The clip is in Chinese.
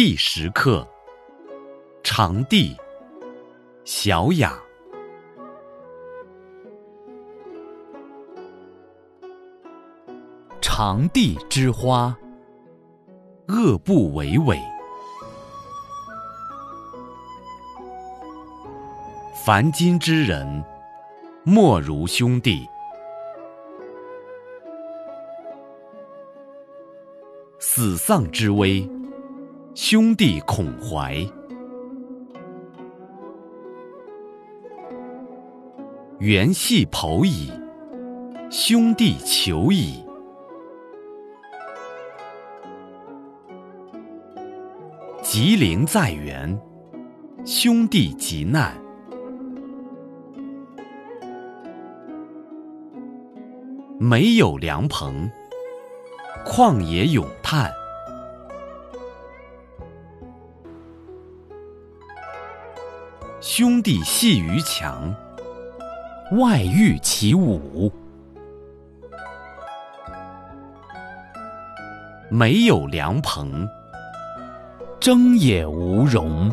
第十课：长地，小雅。长地之花，恶不为伟。凡今之人，莫如兄弟。死丧之危。兄弟恐怀，缘系剖矣；兄弟求矣。吉灵在原，兄弟急难。没有凉棚，旷野咏叹。兄弟戏于墙，外御其舞；没有凉棚，争也无容。